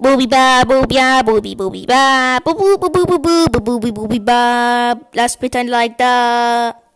Booby ba, booby ba, booby booby ba, boo boo boo boo boo boo boo booby booby ba. Let's pretend like that.